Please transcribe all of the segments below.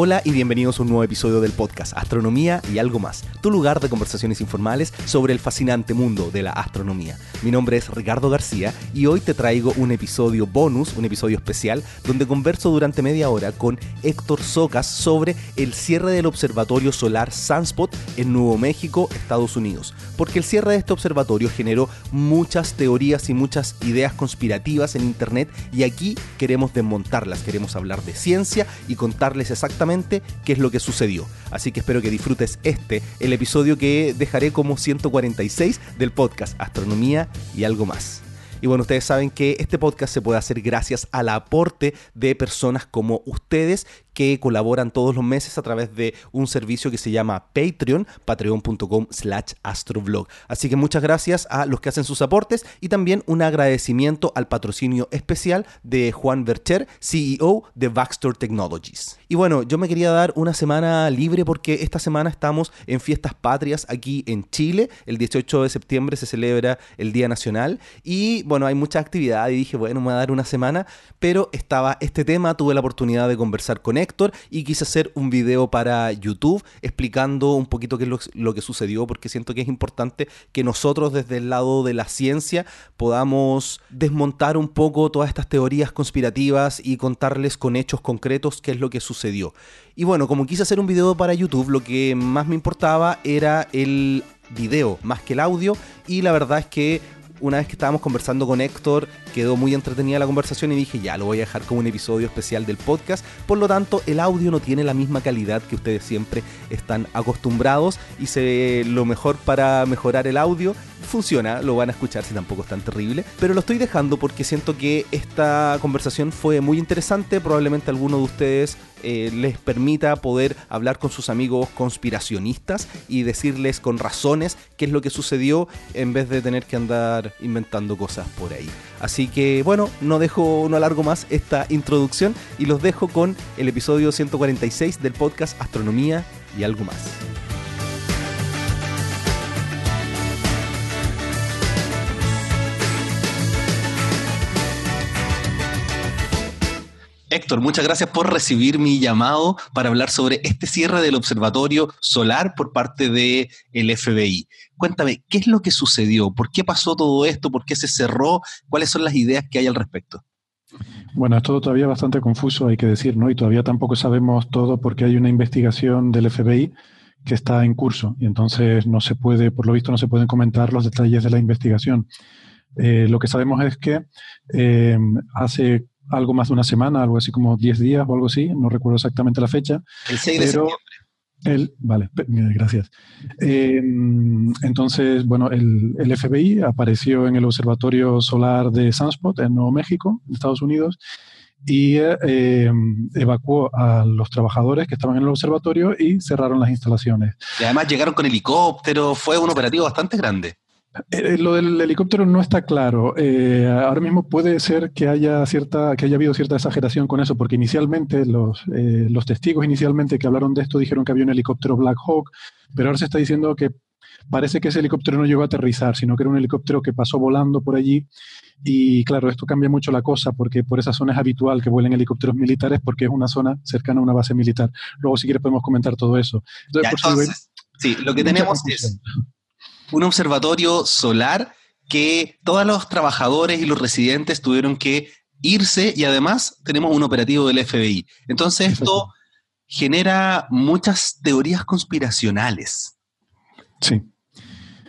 Hola y bienvenidos a un nuevo episodio del podcast Astronomía y algo más, tu lugar de conversaciones informales sobre el fascinante mundo de la astronomía. Mi nombre es Ricardo García y hoy te traigo un episodio bonus, un episodio especial, donde converso durante media hora con Héctor Socas sobre el cierre del observatorio solar Sunspot en Nuevo México, Estados Unidos. Porque el cierre de este observatorio generó muchas teorías y muchas ideas conspirativas en internet y aquí queremos desmontarlas, queremos hablar de ciencia y contarles exactamente qué es lo que sucedió. Así que espero que disfrutes este, el episodio que dejaré como 146 del podcast Astronomía y algo más. Y bueno, ustedes saben que este podcast se puede hacer gracias al aporte de personas como ustedes que colaboran todos los meses a través de un servicio que se llama Patreon, patreon.com slash astroblog. Así que muchas gracias a los que hacen sus aportes y también un agradecimiento al patrocinio especial de Juan Bercher, CEO de Baxter Technologies. Y bueno, yo me quería dar una semana libre porque esta semana estamos en fiestas patrias aquí en Chile. El 18 de septiembre se celebra el Día Nacional y bueno, hay mucha actividad y dije, bueno, me voy a dar una semana, pero estaba este tema, tuve la oportunidad de conversar con él y quise hacer un video para YouTube explicando un poquito qué es lo, que sucedió porque siento que es importante que nosotros desde el lado de la ciencia podamos desmontar un poco todas estas teorías conspirativas y contarles con hechos concretos qué es lo que sucedió. Y bueno, como quise hacer un video para YouTube, lo que más me importaba era el video más que el audio y la verdad es que una vez que estábamos conversando con Héctor, quedó muy entretenida la conversación y dije, ya, lo voy a dejar como un episodio especial del podcast. Por lo tanto, el audio no tiene la misma calidad que ustedes siempre están acostumbrados y se, lo mejor para mejorar el audio funciona, lo van a escuchar si tampoco es tan terrible, pero lo estoy dejando porque siento que esta conversación fue muy interesante, probablemente alguno de ustedes eh, les permita poder hablar con sus amigos conspiracionistas y decirles con razones qué es lo que sucedió en vez de tener que andar inventando cosas por ahí. Así que bueno, no dejo, no alargo más esta introducción y los dejo con el episodio 146 del podcast Astronomía y algo más. Héctor, muchas gracias por recibir mi llamado para hablar sobre este cierre del observatorio solar por parte del el FBI. Cuéntame, ¿qué es lo que sucedió? ¿Por qué pasó todo esto? ¿Por qué se cerró? ¿Cuáles son las ideas que hay al respecto? Bueno, es todo todavía bastante confuso, hay que decir, ¿no? Y todavía tampoco sabemos todo porque hay una investigación del FBI que está en curso y entonces no se puede, por lo visto, no se pueden comentar los detalles de la investigación. Eh, lo que sabemos es que eh, hace algo más de una semana, algo así como 10 días o algo así, no recuerdo exactamente la fecha. El 6 de septiembre. El, vale, gracias. Eh, entonces, bueno, el, el, FBI apareció en el Observatorio Solar de Sunspot en Nuevo México, en Estados Unidos, y eh, evacuó a los trabajadores que estaban en el observatorio y cerraron las instalaciones. Y además llegaron con helicóptero, fue un operativo bastante grande. Eh, lo del helicóptero no está claro. Eh, ahora mismo puede ser que haya cierta, que haya habido cierta exageración con eso, porque inicialmente los, eh, los testigos inicialmente que hablaron de esto dijeron que había un helicóptero Black Hawk, pero ahora se está diciendo que parece que ese helicóptero no llegó a aterrizar, sino que era un helicóptero que pasó volando por allí. Y claro, esto cambia mucho la cosa, porque por esa zona es habitual que vuelen helicópteros militares, porque es una zona cercana a una base militar. Luego, si quieres, podemos comentar todo eso. Entonces, sí, lo que tenemos es un observatorio solar que todos los trabajadores y los residentes tuvieron que irse y además tenemos un operativo del FBI. Entonces esto genera muchas teorías conspiracionales. Sí.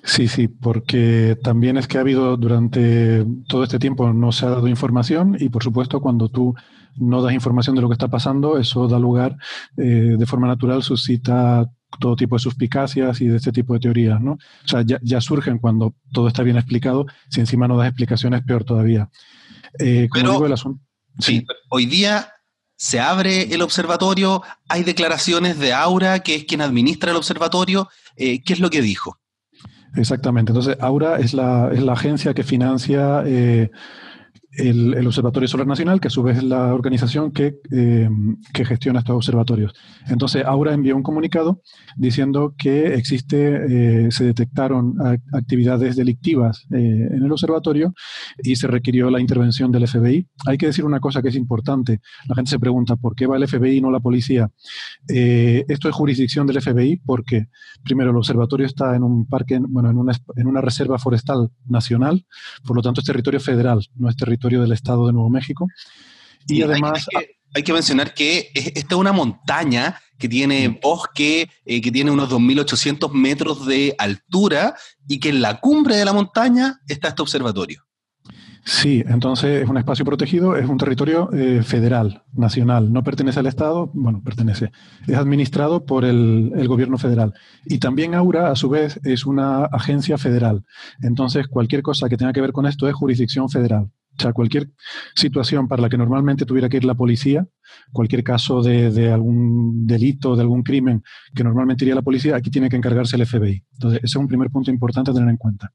Sí, sí, porque también es que ha habido durante todo este tiempo no se ha dado información y por supuesto cuando tú no das información de lo que está pasando, eso da lugar eh, de forma natural, suscita todo tipo de suspicacias y de este tipo de teorías, ¿no? O sea, ya, surgen cuando todo está bien explicado, si encima no das explicaciones, peor todavía. Eh, Pero, el asunto, sí. hoy día se abre el observatorio, hay declaraciones de Aura, que es quien administra el observatorio, eh, ¿qué es lo que dijo? Exactamente, entonces Aura es la, es la agencia que financia... Eh, el, Observatorio Solar Nacional, que a su vez es la organización que, eh, que, gestiona estos observatorios. Entonces, Aura envió un comunicado diciendo que existe, eh, se detectaron actividades delictivas eh, en el observatorio y se requirió la intervención del FBI. Hay que decir una cosa que es importante. La gente se pregunta, ¿por qué va el FBI y no la policía? esto es jurisdicción del FBI porque, primero, el observatorio está en un parque, bueno, en una, en una reserva forestal nacional, por lo tanto es territorio federal, no es territorio del estado de Nuevo México. Y, además... Hay que, mencionar que esta es una montaña que tiene bosque, eh, que tiene unos 2.800 metros de altura y que en la cumbre de la montaña está este observatorio. Sí, entonces es un espacio protegido, es un territorio eh, federal, nacional, no pertenece al Estado, bueno, pertenece, es administrado por el, el, gobierno federal. Y también Aura, a su vez, es una agencia federal. Entonces, cualquier cosa que tenga que ver con esto es jurisdicción federal. O sea, cualquier situación para la que normalmente tuviera que ir la policía, cualquier caso de, algún delito, de algún crimen que normalmente iría la policía, aquí tiene que encargarse el FBI. Entonces, ese es un primer punto importante a tener en cuenta.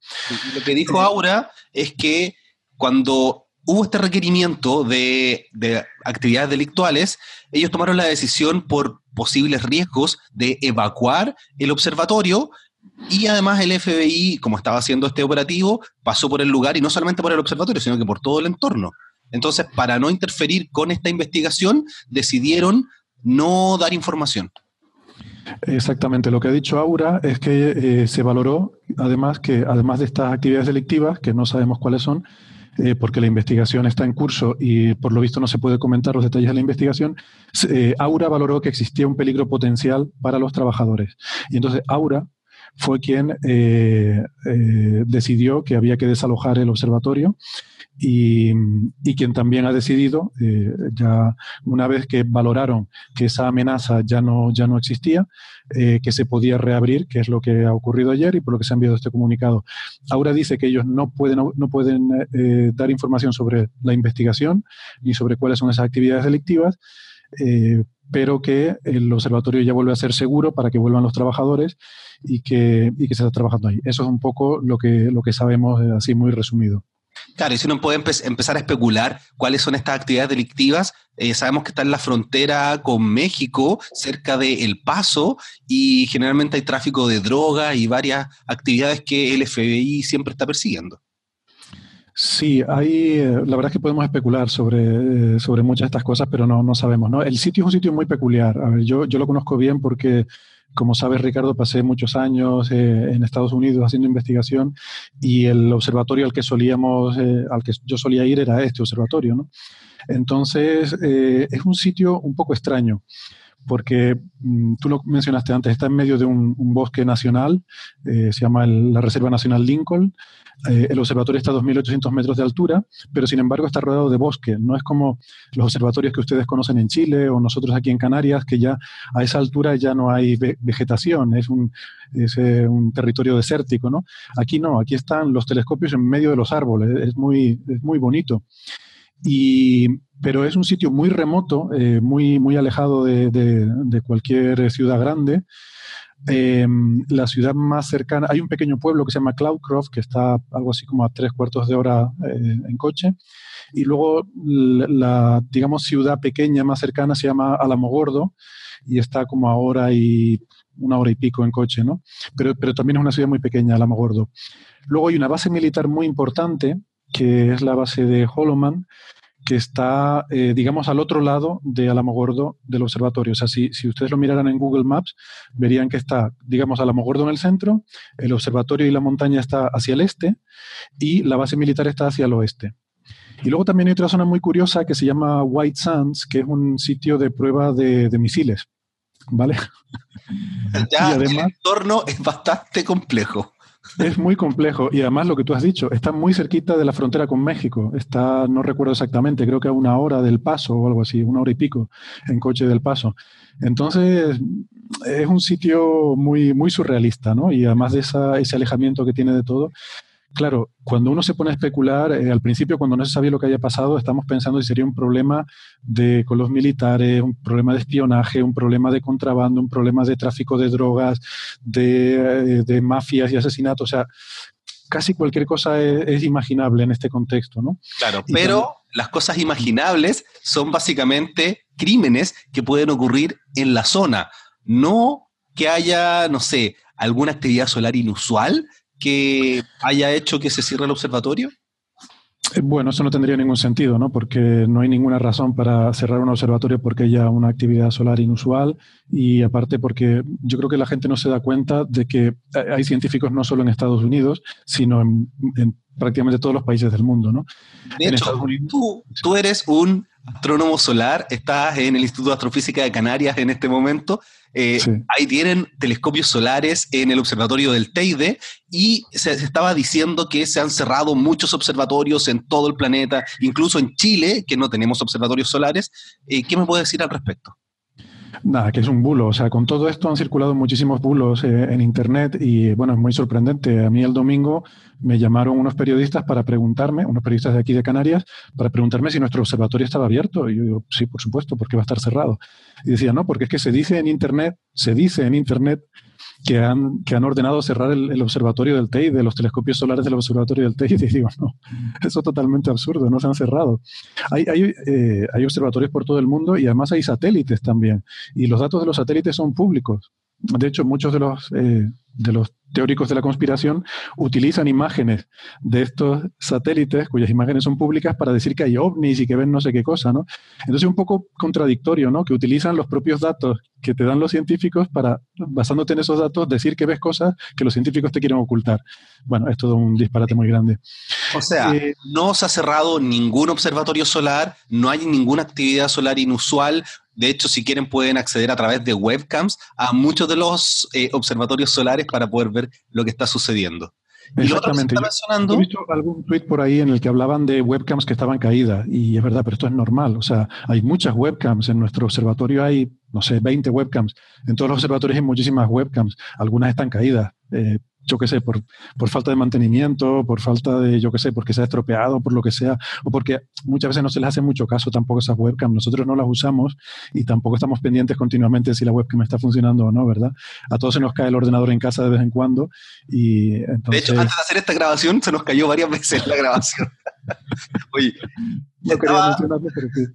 lo que dijo Aura es que cuando hubo este requerimiento de, de actividades delictuales, ellos tomaron la decisión por posibles riesgos de evacuar el observatorio y además el FBI, como estaba haciendo este operativo, pasó por el lugar y no solamente por el observatorio, sino que por todo el entorno. Entonces, para no interferir con esta investigación, decidieron no dar información. Exactamente, lo que ha dicho Aura es que eh, se valoró, además, que además de estas actividades delictivas, que no sabemos cuáles son, eh, porque la investigación está en curso y por lo visto no se puede comentar los detalles de la investigación, eh, Aura valoró que existía un peligro potencial para los trabajadores. Y entonces Aura fue quien eh, eh, decidió que había que desalojar el observatorio y, quien también ha decidido, eh, ya una vez que valoraron que esa amenaza ya no, ya no existía, que se podía reabrir, que es lo que ha ocurrido ayer y por lo que se ha enviado este comunicado. Ahora dice que ellos no pueden, no pueden dar información sobre la investigación ni sobre cuáles son esas actividades delictivas, pero que el observatorio ya vuelve a ser seguro para que vuelvan los trabajadores y que, y que se está trabajando ahí. Eso es un poco lo que, lo que sabemos eh, así muy resumido. Claro, y si uno puede empezar a especular cuáles son estas actividades delictivas, eh, sabemos que está en la frontera con México, cerca de El Paso, y generalmente hay tráfico de drogas y varias actividades que el FBI siempre está persiguiendo. Sí, hay, eh, la verdad es que podemos especular sobre, sobre muchas de estas cosas, pero no, no sabemos. ¿no? El sitio es un sitio muy peculiar. A ver, yo, yo lo conozco bien porque como sabes, Ricardo, pasé muchos años eh, en Estados Unidos haciendo investigación y el observatorio al que solíamos, eh, al que yo solía ir era este observatorio, ¿no? Entonces, eh, es un sitio un poco extraño porque mm, tú lo mencionaste antes, está en medio de un, bosque nacional, se llama la Reserva Nacional Lincoln, eh, el observatorio está a 2.800 metros de altura, pero sin embargo está rodeado de bosque. No es como los observatorios que ustedes conocen en Chile o nosotros aquí en Canarias, que ya a esa altura ya no hay vegetación, es un, eh, un territorio desértico. ¿no? Aquí no, aquí están los telescopios en medio de los árboles, es muy, es muy bonito. Y, pero es un sitio muy remoto, eh, muy, muy alejado de, de cualquier ciudad grande. Em, la ciudad más cercana, hay un pequeño pueblo que se llama Cloudcroft, que está algo así como a tres cuartos de hora eh, en coche. Y luego la, digamos, ciudad pequeña más cercana se llama Alamogordo y está como a hora y una hora y pico en coche, ¿no? Pero, pero también es una ciudad muy pequeña, Alamogordo. Luego hay una base militar muy importante, que es la base de Holoman, que está, eh, digamos, al otro lado de Alamogordo del observatorio. O sea, si, si, ustedes lo miraran en Google Maps, verían que está, digamos, Alamogordo en el centro, el observatorio y la montaña está hacia el este y la base militar está hacia el oeste. Y luego también hay otra zona muy curiosa que se llama White Sands, que es un sitio de prueba de, de misiles. ¿Vale? Ya, y además, el entorno es bastante complejo. Es muy complejo y además lo que tú has dicho, está muy cerquita de la frontera con México. Está, no recuerdo exactamente, creo que a una hora del paso o algo así, una hora y pico en coche del paso. Entonces, es un sitio muy, muy surrealista, ¿no? Y además de ese alejamiento que tiene de todo, Claro, cuando uno se pone a especular, eh, al principio cuando no se sabía lo que había pasado, estamos pensando si sería un problema de, con los militares, un problema de espionaje, un problema de contrabando, un problema de tráfico de drogas, de, eh, de mafias y asesinatos. O sea, casi cualquier cosa es, imaginable en este contexto, ¿no? Claro, pero las cosas imaginables son básicamente crímenes que pueden ocurrir en la zona, no que haya, no sé, alguna actividad solar inusual que haya hecho que se cierre el observatorio. Eh, bueno, eso no tendría ningún sentido, ¿no? Porque no hay ninguna razón para cerrar un observatorio porque haya una actividad solar inusual y aparte porque yo creo que la gente no se da cuenta de que hay científicos no solo en Estados Unidos, sino en, prácticamente todos los países del mundo, ¿no? De hecho, tú, tú eres un astrónomo solar, estás en el Instituto de Astrofísica de Canarias en este momento eh, ahí tienen telescopios solares en el observatorio del Teide y se, estaba diciendo que se han cerrado muchos observatorios en todo el planeta, incluso en Chile, que no tenemos observatorios solares. Eh, ¿Qué me puede decir al respecto? Nada, que es un bulo. O sea, con todo esto han circulado muchísimos bulos eh, en Internet y bueno, es muy sorprendente. A mí el domingo me llamaron unos periodistas para preguntarme, unos periodistas de aquí de Canarias, para preguntarme si nuestro observatorio estaba abierto. Y yo digo, sí, por supuesto, porque va a estar cerrado. Y decía, no, porque es que se dice en Internet, se dice en Internet que han, que han ordenado cerrar el, observatorio del TEI, de los telescopios solares del observatorio del TEI, y digo, no, eso es totalmente absurdo, no se han cerrado. Hay, hay, eh, hay observatorios por todo el mundo y además hay satélites también, y los datos de los satélites son públicos. De hecho, muchos de los, eh, de los teóricos de la conspiración utilizan imágenes de estos satélites, cuyas imágenes son públicas, para decir que hay ovnis y que ven no sé qué cosa, ¿no? Entonces es un poco contradictorio, ¿no? Que utilizan los propios datos que te dan los científicos para, basándote en esos datos, decir que ves cosas que los científicos te quieren ocultar. Bueno, es todo un disparate muy grande. O sea, eh, no se ha cerrado ningún observatorio solar, no hay ninguna actividad solar inusual, de hecho, si quieren pueden acceder a través de webcams a muchos de los eh, observatorios solares para poder ver lo que está sucediendo. Exactamente. Yo, he visto algún tweet por ahí en el que hablaban de webcams que estaban caídas y es verdad, pero esto es normal. O sea, hay muchas webcams en nuestro observatorio, hay, no sé, 20 webcams. En todos los observatorios hay muchísimas webcams. Algunas están caídas. Eh, yo qué sé, por, por, falta de mantenimiento, por falta de, yo qué sé, porque se ha estropeado, por lo que sea, o porque muchas veces no se les hace mucho caso tampoco esas webcams. Nosotros no las usamos y tampoco estamos pendientes continuamente si la webcam está funcionando o no, ¿verdad? A todos se nos cae el ordenador en casa de vez en cuando y entonces... De hecho, antes de hacer esta grabación se nos cayó varias veces la grabación. Oye, no mencionarlo, pero sí.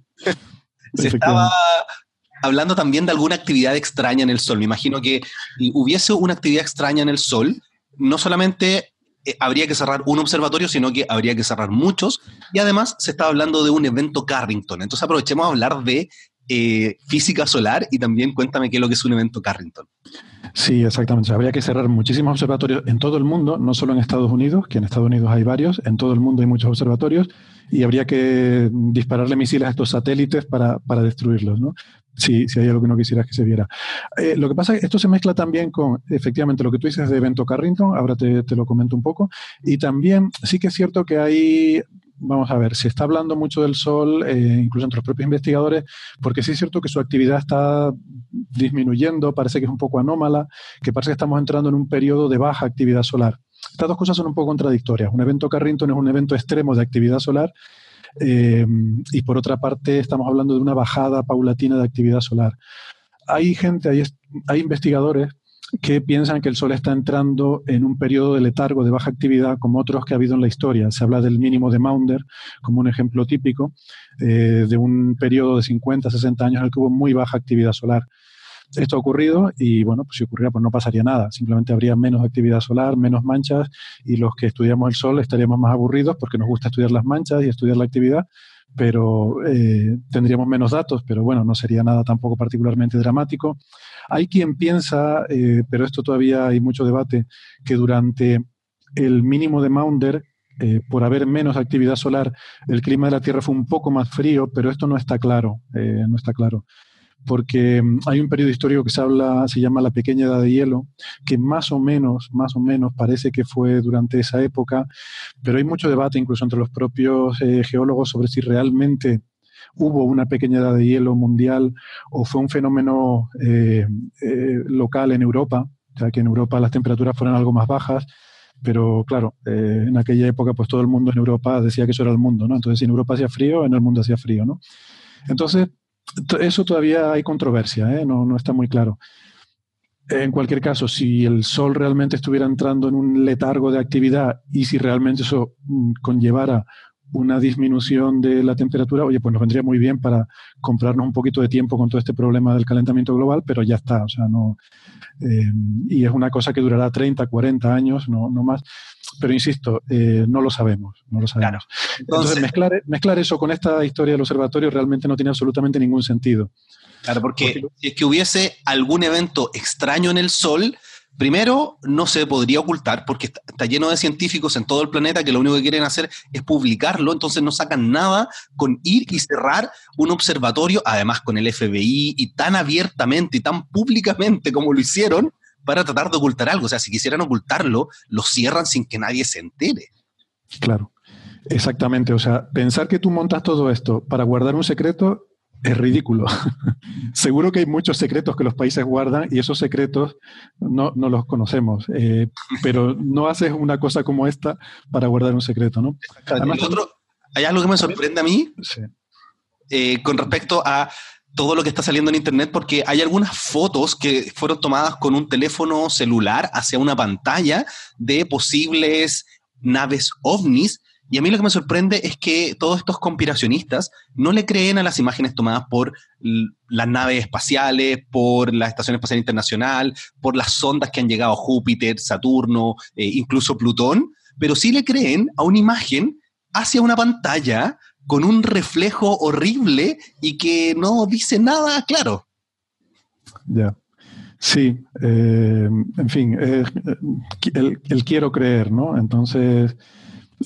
Se estaba hablando también de alguna actividad extraña en el Sol. Me imagino que hubiese una actividad extraña en el Sol, no solamente eh, habría que cerrar un observatorio, sino que habría que cerrar muchos. Y además se está hablando de un evento Carrington. Entonces aprovechemos a hablar de eh, física solar y también cuéntame qué es lo que es un evento Carrington. Sí, exactamente. habría que cerrar muchísimos observatorios en todo el mundo, no solo en Estados Unidos, que en Estados Unidos hay varios, en todo el mundo hay muchos observatorios, y habría que dispararle misiles a estos satélites para, para destruirlos. ¿no? si, si hay algo que no quisieras que se viera. Eh, lo que pasa es que esto se mezcla también con, efectivamente, lo que tú dices de evento Carrington, ahora te, te lo comento un poco, y también sí que es cierto que hay vamos a ver, se está hablando mucho del Sol, eh, incluso entre los propios investigadores, porque sí es cierto que su actividad está disminuyendo, parece que es un poco anómala, que parece que estamos entrando en un periodo de baja actividad solar. Estas dos cosas son un poco contradictorias. Un evento Carrington es un evento extremo de actividad solar eh, y por otra parte, estamos hablando de una bajada paulatina de actividad solar. Hay gente, hay, hay investigadores que piensan que el Sol está entrando en un periodo de letargo, de baja actividad, como otros que ha habido en la historia. Se habla del mínimo de Maunder como un ejemplo típico eh, de un periodo de 50, 60 años en el que hubo muy baja actividad solar esto ha ocurrido y bueno, pues si ocurriera, pues no pasaría nada. Simplemente habría menos actividad solar, menos manchas y los que estudiamos el sol estaríamos más aburridos porque nos gusta estudiar las manchas y estudiar la actividad, pero eh, tendríamos menos datos, pero bueno, no sería nada tampoco particularmente dramático. Hay quien piensa, eh, pero esto todavía hay mucho debate, que durante el mínimo de Maunder, eh, por haber menos actividad solar, el clima de la Tierra fue un poco más frío, pero esto no está claro, no está claro. Porque mm, hay un periodo histórico que se habla, se llama la pequeña edad de hielo, que más o menos, más o menos parece que fue durante esa época, pero hay mucho debate incluso entre los propios eh, geólogos sobre si realmente hubo una pequeña edad de hielo mundial o fue un fenómeno eh, eh, local en Europa, sea, que en Europa las temperaturas fueron algo más bajas, pero claro, en aquella época pues todo el mundo en Europa decía que eso era el mundo, ¿no? Entonces si en Europa hacía frío, en el mundo hacía frío, ¿no? Entonces, eso todavía hay controversia, ¿eh? no, no, está muy claro. En cualquier caso, si el Sol realmente estuviera entrando en un letargo de actividad y si realmente eso mm, conllevara una disminución de la temperatura, oye, pues nos vendría muy bien para comprarnos un poquito de tiempo con todo este problema del calentamiento global, pero ya está, o sea, no. Eh, y es una cosa que durará 30, 40 años, no, no más. Pero insisto, eh, no lo sabemos, no lo sabemos. Entonces, mezclar, mezclar eso con esta historia del observatorio realmente no tiene absolutamente ningún sentido. Claro, porque si es que hubiese algún evento extraño en el Sol, Primero, no se podría ocultar porque está, lleno de científicos en todo el planeta que lo único que quieren hacer es publicarlo, entonces no sacan nada con ir y cerrar un observatorio, además con el FBI y tan abiertamente y tan públicamente como lo hicieron para tratar de ocultar algo. O sea, si quisieran ocultarlo, lo cierran sin que nadie se entere. Claro, exactamente. O sea, pensar que tú montas todo esto para guardar un secreto es ridículo. Seguro que hay muchos secretos que los países guardan y esos secretos no, los conocemos, eh, pero no haces una cosa como esta para guardar un secreto, ¿no? hay algo que me sorprende a mí eh, con respecto a todo lo que está saliendo en Internet, porque hay algunas fotos que fueron tomadas con un teléfono celular hacia una pantalla de posibles naves ovnis y a mí lo que me sorprende es que todos estos conspiracionistas no le creen a las imágenes tomadas por las naves espaciales, por la Estación Espacial Internacional, por las sondas que han llegado a Júpiter, Saturno, eh, incluso Plutón, pero sí le creen a una imagen hacia una pantalla con un reflejo horrible y que no dice nada claro. Ya. Sí, eh, en fin, eh, el, quiero creer, ¿no? Entonces,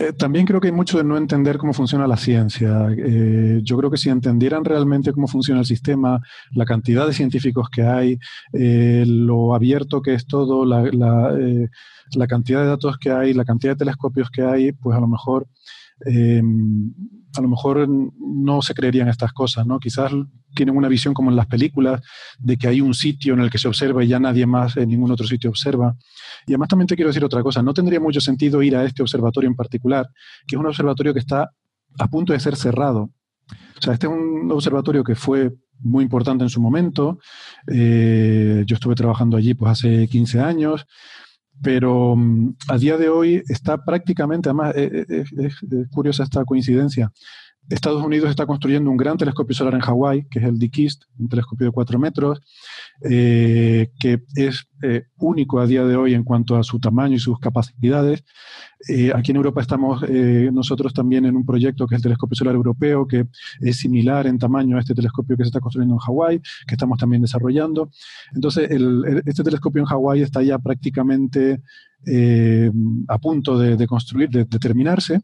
eh, también creo que hay mucho de no entender cómo funciona la ciencia. Eh, yo creo que si entendieran realmente cómo funciona el sistema, la cantidad de científicos que hay, eh, lo abierto que es todo, la, la, cantidad de datos que hay, la cantidad de telescopios que hay, pues a lo mejor a lo mejor no se creerían estas cosas, ¿no? Quizás tienen una visión como en las películas, de que hay un sitio en el que se observa y ya nadie más en ningún otro sitio observa. Y además también te quiero decir otra cosa, no tendría mucho sentido ir a este observatorio en particular, que es un observatorio que está a punto de ser cerrado. O sea, este es un observatorio que fue muy importante en su momento. Eh, yo estuve trabajando allí pues hace 15 años pero mm, a día de hoy está prácticamente, además eh, eh, es, curiosa esta coincidencia, Estados Unidos está construyendo un gran telescopio solar en Hawái, que es el DKIST, un telescopio de 4 metros, eh, que es eh, único a día de hoy en cuanto a su tamaño y sus capacidades. Eh, aquí en Europa estamos nosotros también en un proyecto que es el Telescopio Solar Europeo, que es similar en tamaño a este telescopio que se está construyendo en Hawái, que estamos también desarrollando. Entonces, este telescopio en Hawái está ya prácticamente eh, a punto de, construir, de, terminarse,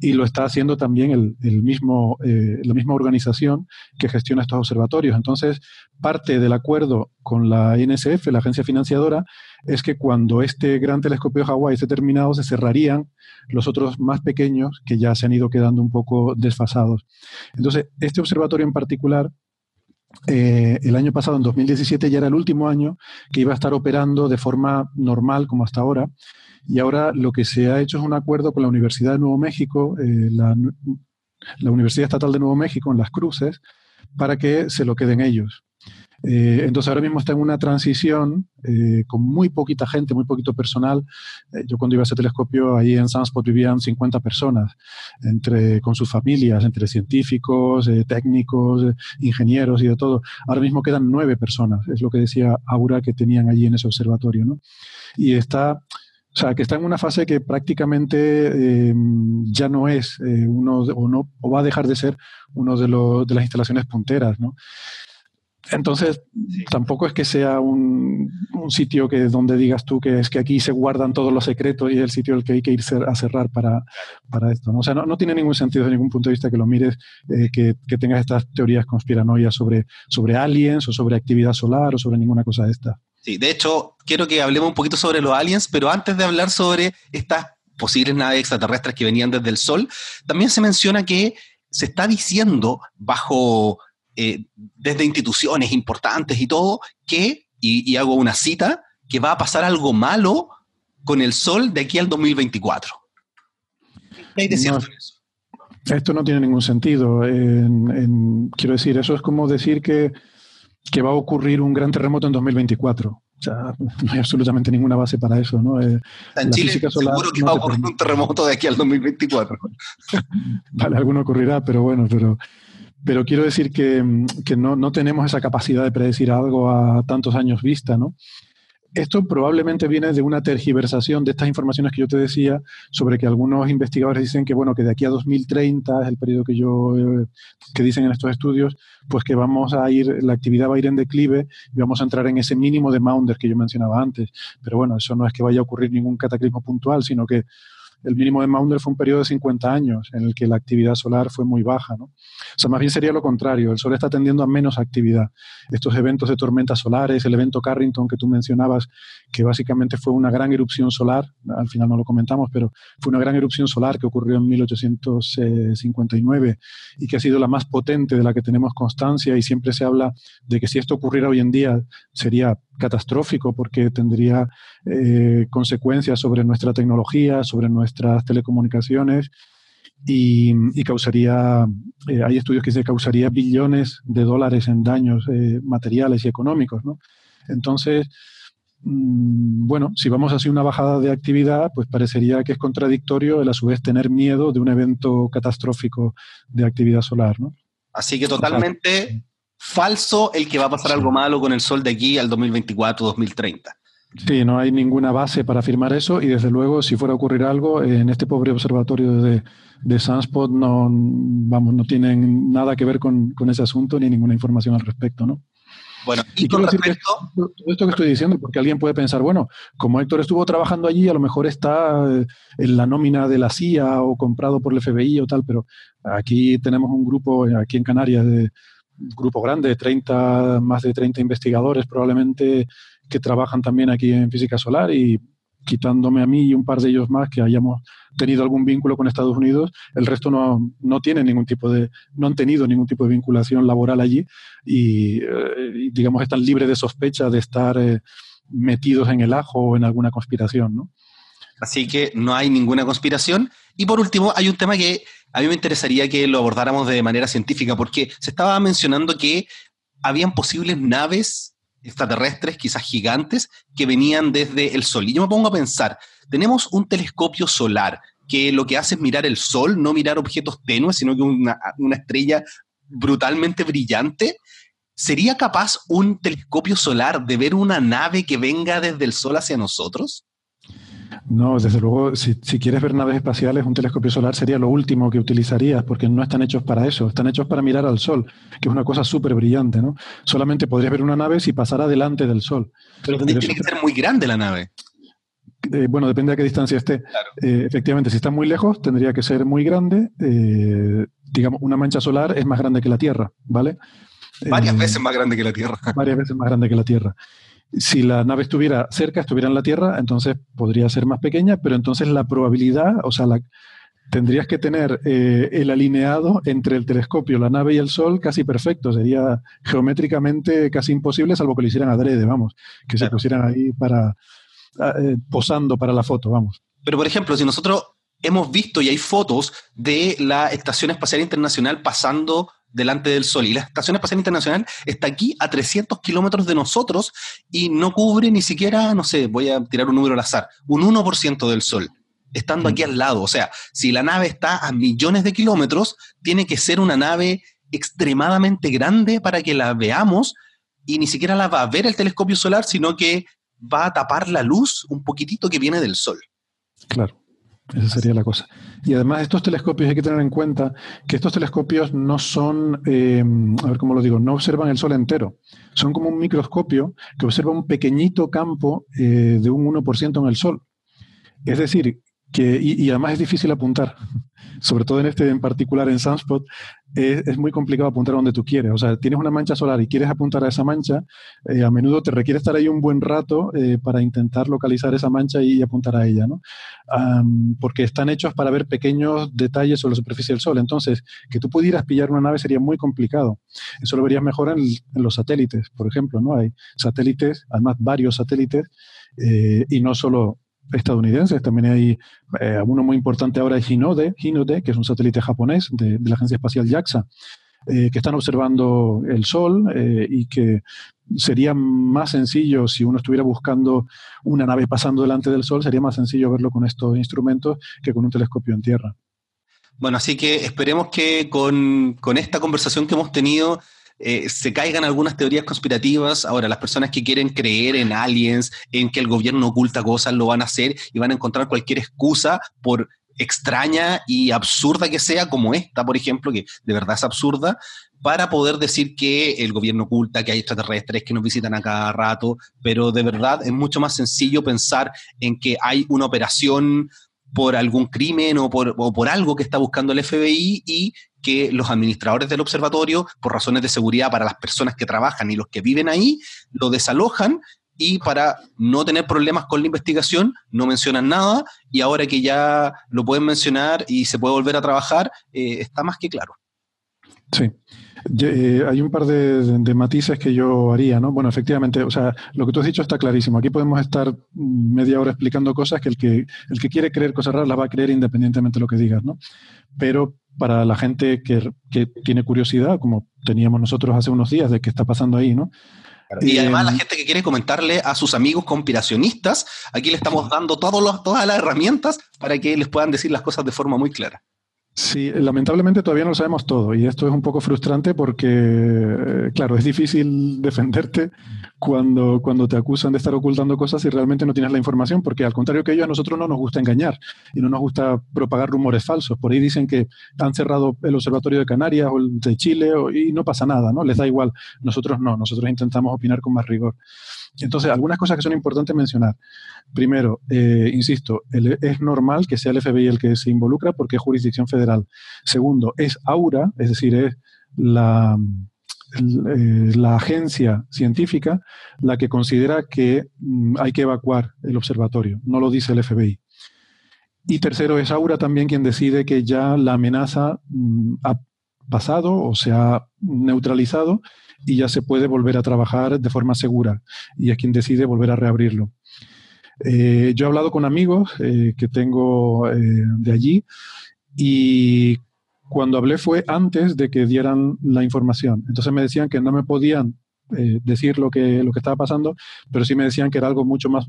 y lo está haciendo también el, mismo, eh, la misma organización que gestiona estos observatorios. Entonces, parte del acuerdo con la INSF, la agencia financiadora, es que cuando este gran telescopio de Hawái esté terminado, se cerrarían los otros más pequeños que ya se han ido quedando un poco desfasados. Entonces, este observatorio en particular eh, el año pasado, en 2017, ya era el último año que iba a estar operando de forma normal como hasta ahora. Y ahora lo que se ha hecho es un acuerdo con la Universidad de Nuevo México, eh, la, Universidad Estatal de Nuevo México en Las Cruces, para que se lo queden ellos. Eh, entonces ahora mismo está en una transición eh, con muy poquita gente, muy poquito personal. Eh, yo cuando iba a ese telescopio, ahí en Sunspot vivían 50 personas, entre, con sus familias, entre científicos, técnicos, ingenieros y de todo. Ahora mismo quedan nueve personas, es lo que decía Aura que tenían allí en ese observatorio. ¿no? Y está... O sea, que está en una fase que prácticamente ya no es uno o no o va a dejar de ser uno de, los, de las instalaciones punteras, ¿no? Entonces, tampoco es que sea un, sitio que donde digas tú que es que aquí se guardan todos los secretos y es el sitio al que hay que ir a cerrar para, para esto. ¿no? O sea, no, tiene ningún sentido desde ningún punto de vista que lo mires, eh, que, que, tengas estas teorías conspiranoias sobre, sobre aliens o sobre actividad solar o sobre ninguna cosa de esta. Sí, de hecho, quiero que hablemos un poquito sobre los aliens, pero antes de hablar sobre estas posibles naves extraterrestres que venían desde el Sol, también se menciona que se está diciendo bajo eh, desde instituciones importantes y todo, que, y, hago una cita, que va a pasar algo malo con el sol de aquí al 2024. ¿Qué hay de cierto en eso? Esto no tiene ningún sentido. quiero decir, eso es como decir que, que, va a ocurrir un gran terremoto en 2024. O sea, no hay absolutamente ninguna base para eso, ¿no? Eh, en Chile seguro que va a ocurrir un terremoto de aquí al 2024. vale, alguno ocurrirá, pero bueno, pero, pero quiero decir que, que no, no, tenemos esa capacidad de predecir algo a tantos años vista, ¿no? Esto probablemente viene de una tergiversación de estas informaciones que yo te decía sobre que algunos investigadores dicen que bueno que de aquí a 2030 es el periodo que yo eh, que dicen en estos estudios, pues que vamos a ir la actividad va a ir en declive y vamos a entrar en ese mínimo de Maunder que yo mencionaba antes. Pero bueno, eso no es que vaya a ocurrir ningún cataclismo puntual, sino que el mínimo de Maunder fue un periodo de 50 años en el que la actividad solar fue muy baja. ¿no? O sea, más bien sería lo contrario, el Sol está tendiendo a menos actividad. Estos eventos de tormentas solares, el evento Carrington que tú mencionabas, que básicamente fue una gran erupción solar, al final no lo comentamos, pero fue una gran erupción solar que ocurrió en 1859 y que ha sido la más potente de la que tenemos constancia y siempre se habla de que si esto ocurriera hoy en día sería catastrófico porque tendría eh, consecuencias sobre nuestra tecnología, sobre nuestras telecomunicaciones y, causaría, eh, hay estudios que se causaría billones de dólares en daños eh, materiales y económicos. ¿no? Entonces, mm, bueno, si vamos hacia una bajada de actividad, pues parecería que es contradictorio el a su vez tener miedo de un evento catastrófico de actividad solar. ¿no? Así que totalmente falso el que va a pasar algo malo con el sol de aquí al 2024-2030. Sí, no hay ninguna base para afirmar eso y desde luego si fuera a ocurrir algo en este pobre observatorio de, de Sunspot no, vamos, no tienen nada que ver con, ese asunto ni ninguna información al respecto, ¿no? Bueno, y, con respecto... Todo esto que estoy diciendo, porque alguien puede pensar, bueno, como Héctor estuvo trabajando allí, a lo mejor está eh, en la nómina de la CIA o comprado por el FBI o tal, pero aquí tenemos un grupo, aquí en Canarias, de, grupo grande, 30, más de 30 investigadores probablemente que trabajan también aquí en física solar y quitándome a mí y un par de ellos más que hayamos tenido algún vínculo con Estados Unidos, el resto no, no tiene ningún tipo de, no han tenido ningún tipo de vinculación laboral allí y, eh, digamos están libres de sospecha de estar eh, metidos en el ajo o en alguna conspiración, ¿no? Así que no hay ninguna conspiración. Y por último, hay un tema que a mí me interesaría que lo abordáramos de manera científica, porque se estaba mencionando que habían posibles naves extraterrestres, quizás gigantes, que venían desde el Sol. Y yo me pongo a pensar, tenemos un telescopio solar que lo que hace es mirar el Sol, no mirar objetos tenues, sino que una, una estrella brutalmente brillante. ¿Sería capaz un telescopio solar de ver una nave que venga desde el Sol hacia nosotros? No, desde luego, si, quieres ver naves espaciales, un telescopio solar sería lo último que utilizarías, porque no están hechos para eso, están hechos para mirar al Sol, que es una cosa súper brillante, ¿no? Solamente podrías ver una nave si pasara delante del Sol. Pero tiene que ser muy grande la nave. Eh, bueno, depende a qué distancia esté. Eh, efectivamente, si está muy lejos, tendría que ser muy grande. Eh, digamos, una mancha solar es más grande que la Tierra, ¿vale? Varias veces más grande que la Tierra. Varias veces más grande que la Tierra. Si la nave estuviera cerca, estuviera en la Tierra, entonces podría ser más pequeña, pero entonces la probabilidad, o sea, la, tendrías que tener eh, el alineado entre el telescopio, la nave y el Sol casi perfecto. Sería geométricamente casi imposible, salvo que lo hicieran adrede, vamos, que se pusieran ahí para ah, eh, posando para la foto, vamos. Pero, por ejemplo, si nosotros hemos visto y hay fotos de la Estación Espacial Internacional pasando delante del Sol. Y la Estación Espacial Internacional está aquí a 300 kilómetros de nosotros y no cubre ni siquiera, no sé, voy a tirar un número al azar, un 1% del Sol, estando aquí al lado. O sea, si la nave está a millones de kilómetros, tiene que ser una nave extremadamente grande para que la veamos y ni siquiera la va a ver el telescopio solar, sino que va a tapar la luz un poquitito que viene del Sol. Claro. Esa sería la cosa. Y además estos telescopios hay que tener en cuenta que estos telescopios no son, eh, a ver cómo lo digo, no observan el Sol entero. Son como un microscopio que observa un pequeñito campo eh, de un 1% en el Sol. Es decir, que, y, y, además es difícil apuntar, sobre todo en este en particular en Sunspot, es, muy complicado apuntar donde tú quieres. O sea, tienes una mancha solar y quieres apuntar a esa mancha, eh, a menudo te requiere estar ahí un buen rato eh, para intentar localizar esa mancha y, apuntar a ella, ¿no? porque están hechos para ver pequeños detalles sobre la superficie del Sol. Entonces, que tú pudieras pillar una nave sería muy complicado. Eso lo verías mejor en, los satélites, por ejemplo, ¿no? Hay satélites, además varios satélites, eh, y no solo estadounidenses. También hay eh, uno muy importante ahora, es Hinode, Hinode, que es un satélite japonés de, la Agencia Espacial JAXA. que están observando el Sol y que sería más sencillo si uno estuviera buscando una nave pasando delante del Sol, sería más sencillo verlo con estos instrumentos que con un telescopio en tierra. Bueno, así que esperemos que con, esta conversación que hemos tenido eh, se caigan algunas teorías conspirativas. Ahora, las personas que quieren creer en aliens, en que el gobierno oculta cosas, lo van a hacer y van a encontrar cualquier excusa por extraña y absurda que sea, como esta, por ejemplo, que de verdad es absurda, para poder decir que el gobierno oculta, que hay extraterrestres que nos visitan a cada rato, pero de verdad es mucho más sencillo pensar en que hay una operación por algún crimen o por, o por algo que está buscando el FBI y que los administradores del observatorio, por razones de seguridad para las personas que trabajan y los que viven ahí, lo desalojan y para no tener problemas con la investigación no mencionan nada y ahora que ya lo pueden mencionar y se puede volver a trabajar, eh, está más que claro. Sí. Eh, hay un par de, matices que yo haría, ¿no? Bueno, efectivamente, o sea, lo que tú has dicho está clarísimo. Aquí podemos estar media hora explicando cosas que el que, el que quiere creer cosas raras las va a creer independientemente de lo que digas, ¿no? Pero para la gente que, que tiene curiosidad, como teníamos nosotros hace unos días de qué está pasando ahí, ¿no? Y además la gente que quiere comentarle a sus amigos conspiracionistas, aquí le estamos dando todos todas las herramientas para que les puedan decir las cosas de forma muy clara. Sí, lamentablemente todavía no lo sabemos todo y esto es un poco frustrante porque, eh, claro, es difícil defenderte cuando, cuando te acusan de estar ocultando cosas y realmente no tienes la información porque al contrario que ellos, a nosotros no nos gusta engañar y no nos gusta propagar rumores falsos. Por ahí dicen que han cerrado el Observatorio de Canarias o el de Chile y no pasa nada, ¿no? Les da igual. Nosotros no, nosotros intentamos opinar con más rigor. Entonces, algunas cosas que son importantes mencionar. Primero, eh, insisto, es normal que sea el FBI el que se involucra porque es jurisdicción federal. Segundo, es AURA, es decir, es la, eh, la agencia científica la que considera que mm, hay que evacuar el observatorio, no lo dice el FBI. Y tercero, es Aura también quien decide que ya la amenaza mm, pasado o se ha neutralizado y ya se puede volver a trabajar de forma segura y es quien decide volver a reabrirlo. Eh, yo he hablado con amigos eh, que tengo eh, de allí y cuando hablé fue antes de que dieran la información. Entonces me decían que no me podían decir lo que, lo que estaba pasando, pero sí me decían que era algo mucho más,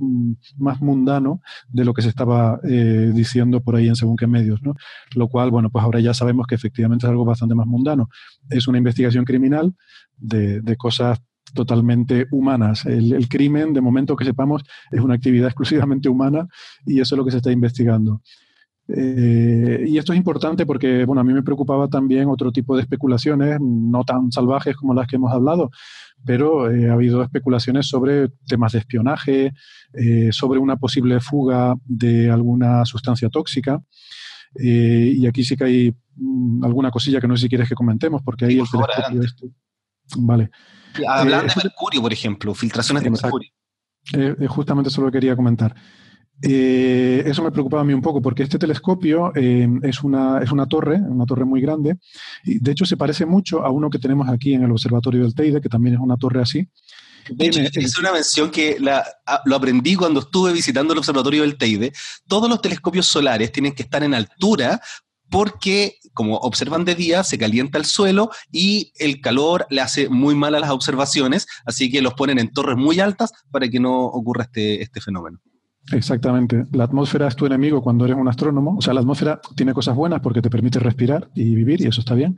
más mundano de lo que se estaba diciendo por ahí en según qué medios, ¿no? Lo cual, bueno, pues ahora ya sabemos que efectivamente es algo bastante más mundano. Es una investigación criminal de, cosas totalmente humanas. El, crimen, de momento que sepamos, es una actividad exclusivamente humana y eso es lo que se está investigando. Eh, y esto es importante porque, bueno, a mí me preocupaba también otro tipo de especulaciones, no tan salvajes como las que hemos hablado, pero eh, ha habido especulaciones sobre temas de espionaje, eh, sobre una posible fuga de alguna sustancia tóxica. y aquí sí que hay mm, alguna cosilla que no sé si quieres que comentemos, porque ahí el telescopio este Vale. Hablar de mercurio, por ejemplo, filtraciones de mercurio. Justamente eso lo quería comentar. Eh, eso me preocupaba a mí un poco porque este telescopio es, una, es una torre, una torre muy grande, y de hecho se parece mucho a uno que tenemos aquí en el Observatorio del Teide, que también es una torre así. De hecho, es una mención que lo aprendí cuando estuve visitando el Observatorio del Teide. Todos los telescopios solares tienen que estar en altura porque como observan de día, se calienta el suelo y el calor le hace muy mal a las observaciones, así que los ponen en torres muy altas para que no ocurra este, este fenómeno. Exactamente. La atmósfera es tu enemigo cuando eres un astrónomo. O sea, la atmósfera tiene cosas buenas porque te permite respirar y vivir, y eso está bien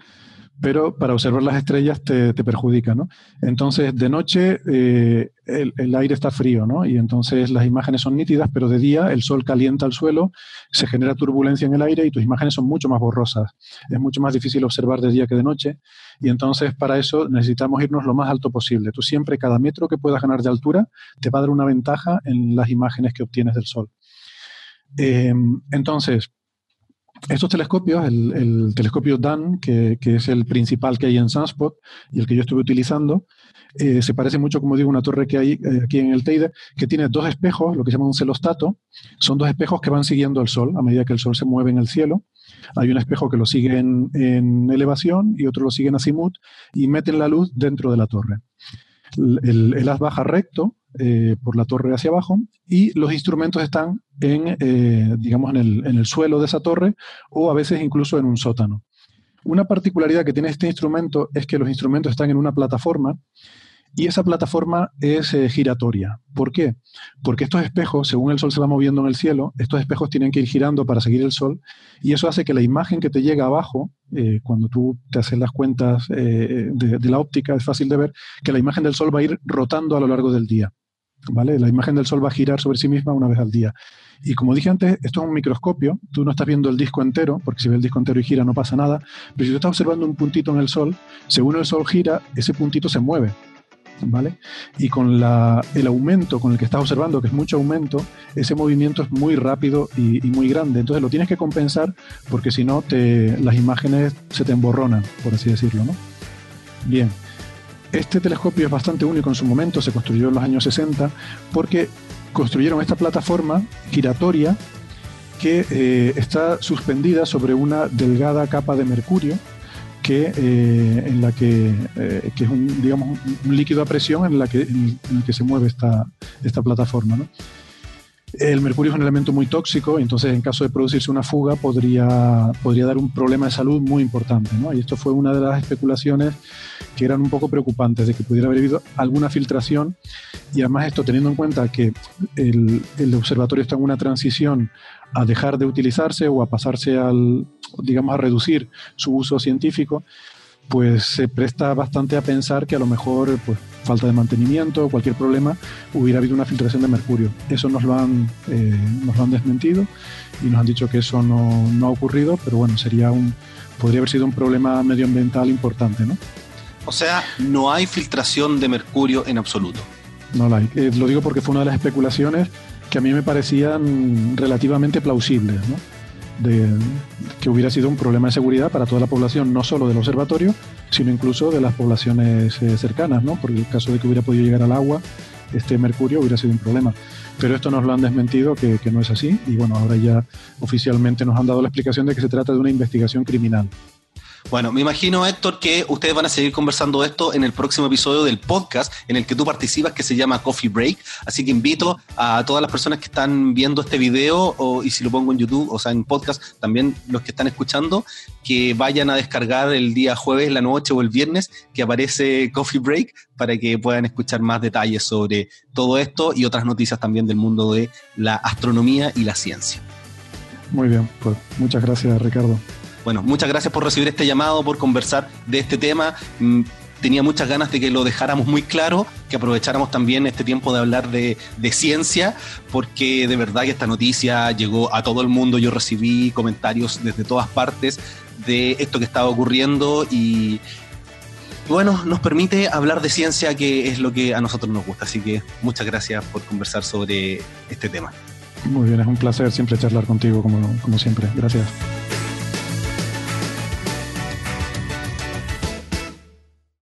pero para observar las estrellas te, perjudica, ¿no? Entonces, de noche eh, el, aire está frío, ¿no? Y entonces las imágenes son nítidas, pero de día el sol calienta el suelo, se genera turbulencia en el aire y tus imágenes son mucho más borrosas. Es mucho más difícil observar de día que de noche y entonces para eso necesitamos irnos lo más alto posible. Tú siempre, cada metro que puedas ganar de altura, te va a dar una ventaja en las imágenes que obtienes del sol. Eh, entonces, estos telescopios, el, telescopio DAN, que, es el principal que hay en Sunspot y el que yo estuve utilizando, eh, se parece mucho, como digo, a una torre que hay eh, aquí en el Teide, que tiene dos espejos, lo que se llama un celostato. Son dos espejos que van siguiendo el Sol a medida que el Sol se mueve en el cielo. Hay un espejo que lo sigue en, elevación y otro lo sigue en azimut y meten la luz dentro de la torre. El, el haz baja recto eh, por la torre hacia abajo y los instrumentos están en, eh, digamos, en el, en el, suelo de esa torre o a veces incluso en un sótano. Una particularidad que tiene este instrumento es que los instrumentos están en una plataforma y esa plataforma es eh, giratoria. ¿Por qué? Porque estos espejos, según el sol se va moviendo en el cielo, estos espejos tienen que ir girando para seguir el sol y eso hace que la imagen que te llega abajo, cuando tú te haces las cuentas eh, de, la óptica, es fácil de ver que la imagen del sol va a ir rotando a lo largo del día. ¿Vale? La imagen del sol va a girar sobre sí misma una vez al día. Y como dije antes, esto es un microscopio, tú no estás viendo el disco entero, porque si ves el disco entero y gira no pasa nada, pero si tú estás observando un puntito en el sol, según el sol gira, ese puntito se mueve. ¿vale? Y con el aumento con el que estás observando, que es mucho aumento, ese movimiento es muy rápido y, muy grande. Entonces lo tienes que compensar porque si no, las imágenes se te emborronan, por así decirlo, ¿no? Bien. Este telescopio es bastante único en su momento, se construyó en los años 60 porque construyeron esta plataforma giratoria que eh, está suspendida sobre una delgada capa de mercurio que, eh, en la que, eh, que, es un, digamos, líquido a presión en, la que, en el que se mueve esta, esta plataforma. ¿no? El mercurio es un elemento muy tóxico, entonces en caso de producirse una fuga podría, podría dar un problema de salud muy importante. ¿no? Y esto fue una de las especulaciones que eran un poco preocupantes, de que pudiera haber habido alguna filtración. Y además esto teniendo en cuenta que el, el observatorio está en una transición a dejar de utilizarse o a pasarse al, digamos, a reducir su uso científico, pues se presta bastante a pensar que a lo mejor, pues, falta de mantenimiento, o cualquier problema, hubiera habido una filtración de mercurio. Eso nos lo han, eh, nos lo han desmentido y nos han dicho que eso no, no, ha ocurrido, pero bueno, sería un, podría haber sido un problema medioambiental importante, ¿no? O sea, no hay filtración de mercurio en absoluto. No la hay. Eh, lo digo porque fue una de las especulaciones que a mí me parecían relativamente plausibles, ¿no? De que hubiera sido un problema de seguridad para toda la población, no solo del observatorio, sino incluso de las poblaciones eh, cercanas, ¿no? Porque el caso de que hubiera podido llegar al agua, este mercurio hubiera sido un problema. Pero esto nos lo han desmentido, que, que no es así, y bueno, ahora ya oficialmente nos han dado la explicación de que se trata de una investigación criminal. Bueno, me imagino, Héctor, que ustedes van a seguir conversando esto en el próximo episodio del podcast en el que tú participas, que se llama Coffee Break. Así que invito a todas las personas que están viendo este video, o, y si lo pongo en YouTube, o sea, en podcast, también los que están escuchando, que vayan a descargar el día jueves, la noche o el viernes, que aparece Coffee Break, para que puedan escuchar más detalles sobre todo esto y otras noticias también del mundo de la astronomía y la ciencia. Muy bien, pues muchas gracias, Ricardo. Bueno, muchas gracias por recibir este llamado, por conversar de este tema. Mm, tenía muchas ganas de que lo dejáramos muy claro, que aprovecháramos también este tiempo de hablar de, ciencia, porque de verdad que esta noticia llegó a todo el mundo. Yo recibí comentarios desde todas partes de esto que estaba ocurriendo y, bueno, nos permite hablar de ciencia, que es lo que a nosotros nos gusta. Así que muchas gracias por conversar sobre este tema. Muy bien, es un placer siempre charlar contigo, como, como siempre. Gracias.